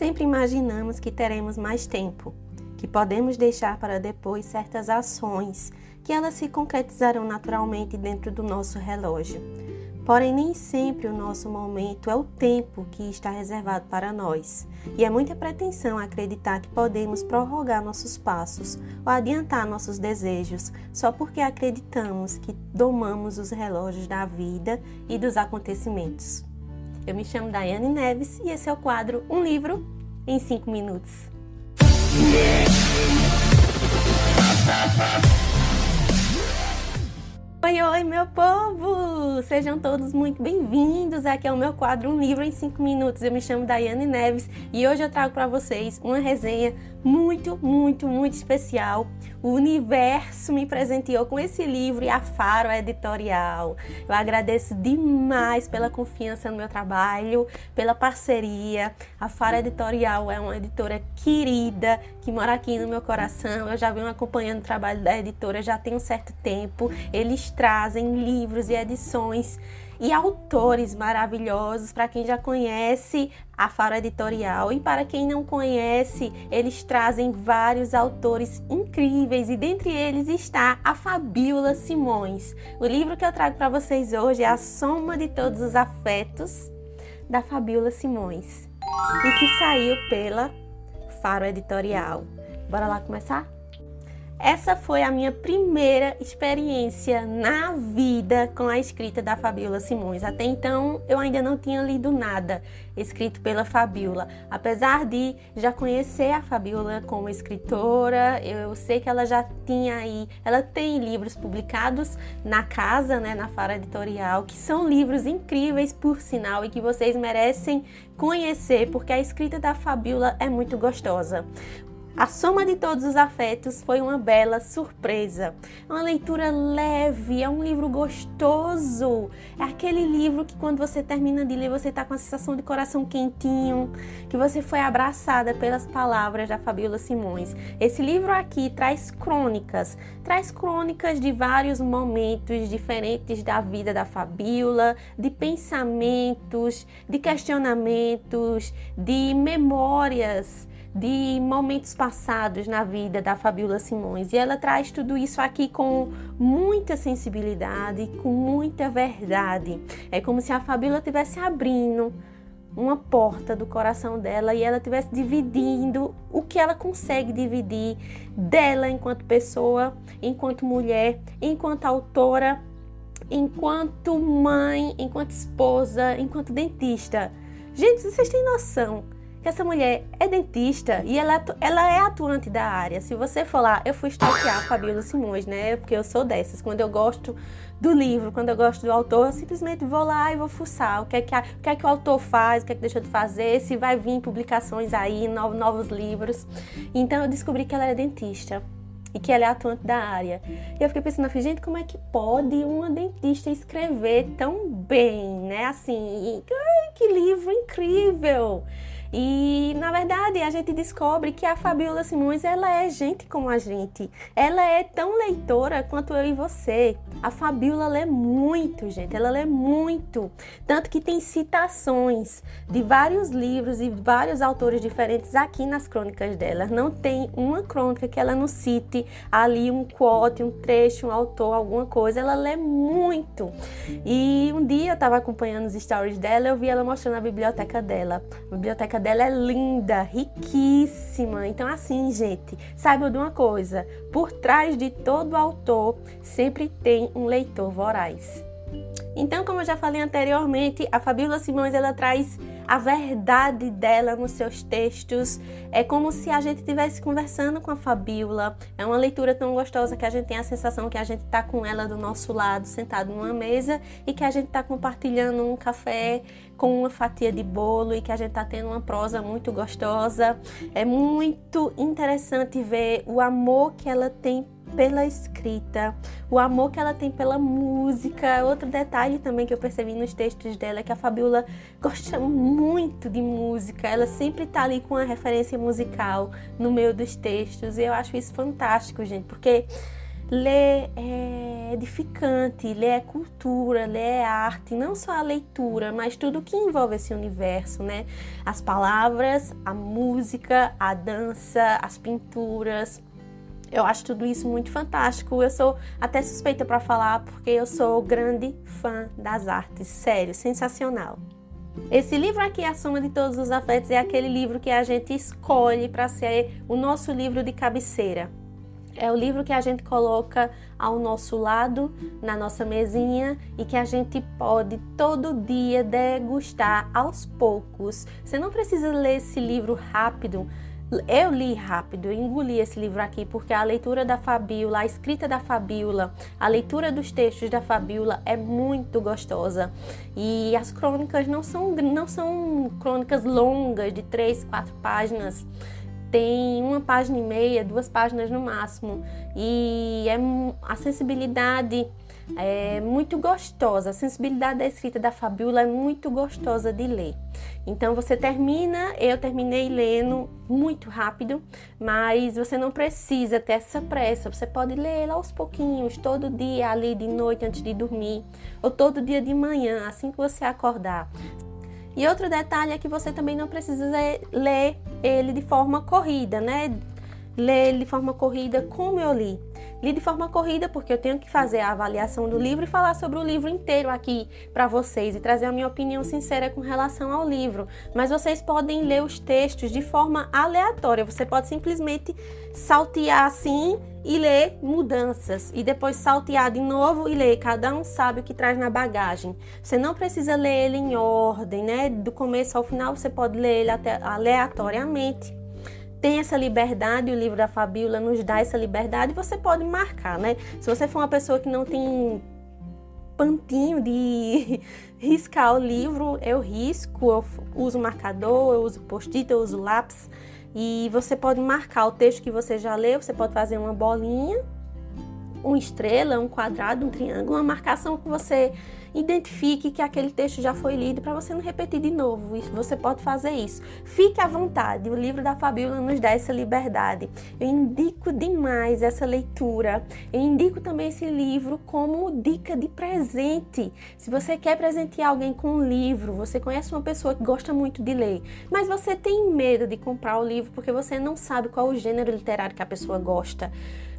Sempre imaginamos que teremos mais tempo, que podemos deixar para depois certas ações, que elas se concretizarão naturalmente dentro do nosso relógio. Porém, nem sempre o nosso momento é o tempo que está reservado para nós. E é muita pretensão acreditar que podemos prorrogar nossos passos ou adiantar nossos desejos só porque acreditamos que domamos os relógios da vida e dos acontecimentos. Eu me chamo Daiane Neves e esse é o quadro Um Livro em 5 Minutos. Oi, oi, meu povo! Sejam todos muito bem-vindos aqui ao meu quadro Um Livro em 5 Minutos. Eu me chamo Daiane Neves e hoje eu trago para vocês uma resenha muito, muito, muito especial. O universo me presenteou com esse livro e a Faro Editorial. Eu agradeço demais pela confiança no meu trabalho, pela parceria. A Faro Editorial é uma editora querida que mora aqui no meu coração. Eu já venho acompanhando o trabalho da editora já tem um certo tempo. Eles trazem livros e edições e autores maravilhosos para quem já conhece a Faro Editorial e para quem não conhece, eles trazem vários autores incríveis e dentre eles está a Fabiola Simões. O livro que eu trago para vocês hoje é A Soma de Todos os Afetos da Fabiola Simões e que saiu pela Faro Editorial. Bora lá começar? Essa foi a minha primeira experiência na vida com a escrita da Fabiola Simões. Até então eu ainda não tinha lido nada escrito pela Fabiola. Apesar de já conhecer a Fabiola como escritora, eu sei que ela já tinha aí, ela tem livros publicados na casa, né, na Fara Editorial, que são livros incríveis por sinal e que vocês merecem conhecer, porque a escrita da Fabiola é muito gostosa. A Soma de Todos os Afetos foi uma bela surpresa. Uma leitura leve, é um livro gostoso. É aquele livro que quando você termina de ler, você está com a sensação de coração quentinho, que você foi abraçada pelas palavras da Fabiola Simões. Esse livro aqui traz crônicas, traz crônicas de vários momentos diferentes da vida da Fabiola, de pensamentos, de questionamentos, de memórias de momentos passados na vida da Fabiola Simões. E ela traz tudo isso aqui com muita sensibilidade, com muita verdade. É como se a Fabiola estivesse abrindo uma porta do coração dela e ela estivesse dividindo o que ela consegue dividir dela enquanto pessoa, enquanto mulher, enquanto autora, enquanto mãe, enquanto esposa, enquanto dentista. Gente, vocês têm noção que essa mulher é dentista e ela, ela é atuante da área. Se você for lá, eu fui stalkear a Fabiola Simões, né? Porque eu sou dessas. Quando eu gosto do livro, quando eu gosto do autor, eu simplesmente vou lá e vou fuçar o que é que, a, o, que, é que o autor faz, o que é que deixou de fazer, se vai vir publicações aí, novos, novos livros. Então eu descobri que ela é dentista e que ela é atuante da área. E eu fiquei pensando, gente, como é que pode uma dentista escrever tão bem, né? Assim, ai, que livro incrível! E na verdade a gente descobre que a Fabiola Simões ela é gente como a gente. Ela é tão leitora quanto eu e você. A Fabiola lê muito, gente. Ela lê muito. Tanto que tem citações de vários livros e vários autores diferentes aqui nas crônicas dela. Não tem uma crônica que ela não cite ali um quote, um trecho, um autor, alguma coisa. Ela lê muito. E um dia eu estava acompanhando os stories dela, eu vi ela mostrando a biblioteca dela. A biblioteca dela é linda, riquíssima. Então, assim, gente, saiba de uma coisa: por trás de todo autor sempre tem um leitor voraz. Então, como eu já falei anteriormente, a Fabíola Simões ela traz a verdade dela nos seus textos. É como se a gente estivesse conversando com a Fabíola. É uma leitura tão gostosa que a gente tem a sensação que a gente está com ela do nosso lado, sentado numa mesa, e que a gente está compartilhando um café com uma fatia de bolo e que a gente está tendo uma prosa muito gostosa. É muito interessante ver o amor que ela tem pela escrita, o amor que ela tem pela música. Outro detalhe também que eu percebi nos textos dela é que a Fabiola gosta muito de música. Ela sempre tá ali com uma referência musical no meio dos textos e eu acho isso fantástico, gente, porque ler é edificante, ler é cultura, ler é arte, não só a leitura, mas tudo que envolve esse universo, né? As palavras, a música, a dança, as pinturas. Eu acho tudo isso muito fantástico. Eu sou até suspeita para falar porque eu sou grande fã das artes, sério, sensacional. Esse livro aqui, A Soma de Todos os Afetos, é aquele livro que a gente escolhe para ser o nosso livro de cabeceira. É o livro que a gente coloca ao nosso lado, na nossa mesinha e que a gente pode todo dia degustar aos poucos. Você não precisa ler esse livro rápido, eu li rápido, eu engoli esse livro aqui porque a leitura da Fabíola, a escrita da Fabíola, a leitura dos textos da Fabíola é muito gostosa. E as crônicas não são, não são crônicas longas de três, quatro páginas. Tem uma página e meia, duas páginas no máximo. E é a sensibilidade é muito gostosa. A sensibilidade da escrita da Fabiola é muito gostosa de ler. Então você termina, eu terminei lendo muito rápido, mas você não precisa ter essa pressa. Você pode ler aos pouquinhos, todo dia ali de noite antes de dormir, ou todo dia de manhã, assim que você acordar. E outro detalhe é que você também não precisa ler ele de forma corrida, né? Ler ele de forma corrida como eu li. Li de forma corrida porque eu tenho que fazer a avaliação do livro e falar sobre o livro inteiro aqui para vocês e trazer a minha opinião sincera com relação ao livro. Mas vocês podem ler os textos de forma aleatória. Você pode simplesmente saltear assim e ler mudanças e depois saltear de novo e ler. Cada um sabe o que traz na bagagem. Você não precisa ler ele em ordem, né? Do começo ao final, você pode ler ele aleatoriamente tem essa liberdade, o livro da Fabíola nos dá essa liberdade, você pode marcar, né? Se você for uma pessoa que não tem pantinho de riscar o livro, eu risco, eu uso marcador, eu uso post-it, eu uso lápis e você pode marcar o texto que você já leu, você pode fazer uma bolinha, uma estrela, um quadrado, um triângulo, uma marcação que você identifique que aquele texto já foi lido para você não repetir de novo. Você pode fazer isso. Fique à vontade. O livro da Fabíola nos dá essa liberdade. Eu indico demais essa leitura. Eu indico também esse livro como dica de presente. Se você quer presentear alguém com um livro, você conhece uma pessoa que gosta muito de ler, mas você tem medo de comprar o livro porque você não sabe qual o gênero literário que a pessoa gosta.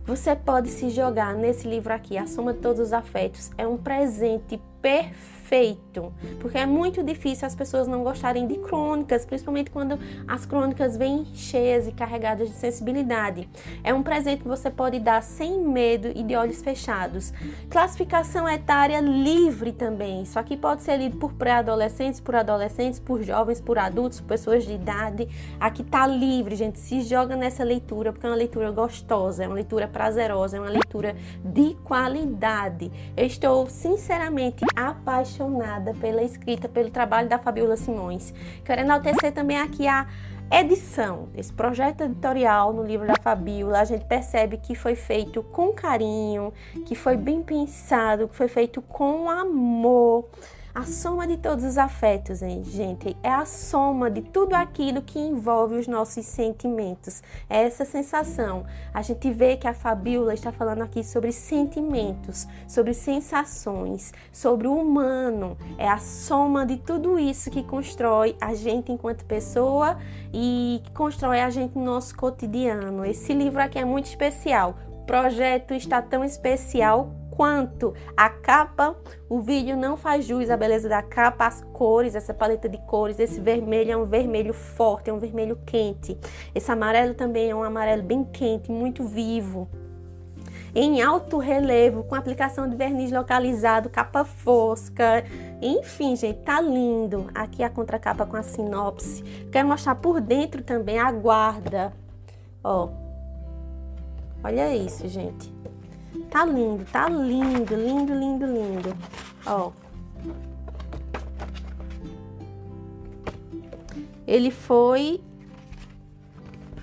Você pode se jogar nesse livro aqui, A Soma de Todos os Afetos. É um presente perfeito, porque é muito difícil as pessoas não gostarem de crônicas, principalmente quando as crônicas vêm cheias e carregadas de sensibilidade. É um presente que você pode dar sem medo e de olhos fechados. Classificação etária livre também. Isso aqui pode ser lido por pré-adolescentes, por adolescentes, por jovens, por adultos, por pessoas de idade. Aqui tá livre, gente. Se joga nessa leitura, porque é uma leitura gostosa, é uma leitura prazerosa, é uma leitura de qualidade. Eu estou sinceramente apaixonada pela escrita, pelo trabalho da Fabiola Simões. Quero enaltecer também aqui a edição desse projeto editorial no livro da Fabiola, a gente percebe que foi feito com carinho, que foi bem pensado, que foi feito com amor. A soma de todos os afetos, hein, gente, é a soma de tudo aquilo que envolve os nossos sentimentos. É essa sensação. A gente vê que a Fabíola está falando aqui sobre sentimentos, sobre sensações, sobre o humano. É a soma de tudo isso que constrói a gente enquanto pessoa e que constrói a gente no nosso cotidiano. Esse livro aqui é muito especial. O projeto está tão especial quanto a capa, o vídeo não faz jus à beleza da capa, as cores, essa paleta de cores, esse vermelho é um vermelho forte, é um vermelho quente. Esse amarelo também é um amarelo bem quente, muito vivo. Em alto relevo, com aplicação de verniz localizado, capa fosca. Enfim, gente, tá lindo. Aqui a contracapa com a sinopse. Quero mostrar por dentro também a guarda. Ó. Olha isso, gente. Tá lindo, tá lindo, lindo, lindo, lindo. Ó. Ele foi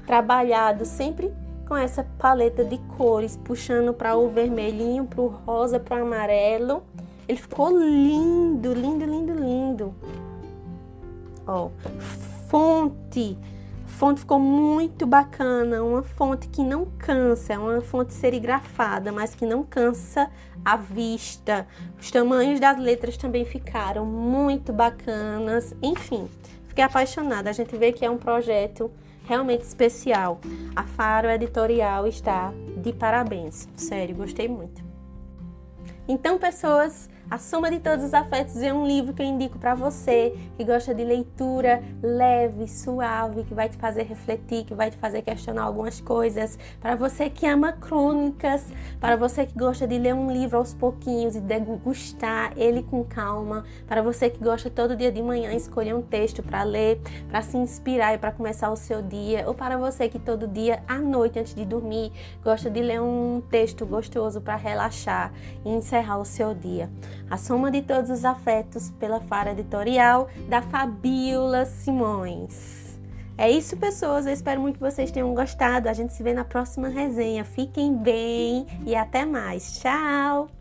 trabalhado sempre com essa paleta de cores, puxando para o vermelhinho, para o rosa, para o amarelo. Ele ficou lindo, lindo, lindo, lindo. Ó, fonte fonte ficou muito bacana, uma fonte que não cansa, é uma fonte serigrafada, mas que não cansa a vista. Os tamanhos das letras também ficaram muito bacanas. Enfim, fiquei apaixonada. A gente vê que é um projeto realmente especial. A Faro Editorial está de parabéns. Sério, gostei muito. Então, pessoas, a Soma de Todos os Afetos é um livro que eu indico para você que gosta de leitura leve, suave, que vai te fazer refletir, que vai te fazer questionar algumas coisas. Para você que ama crônicas, para você que gosta de ler um livro aos pouquinhos e degustar ele com calma, para você que gosta todo dia de manhã escolher um texto para ler, para se inspirar e para começar o seu dia, ou para você que todo dia à noite antes de dormir gosta de ler um texto gostoso para relaxar e encerrar o seu dia. A Soma de Todos os Afetos, pela Fara Editorial, da Fabiola Simões. É isso, pessoas. Eu espero muito que vocês tenham gostado. A gente se vê na próxima resenha. Fiquem bem e até mais. Tchau!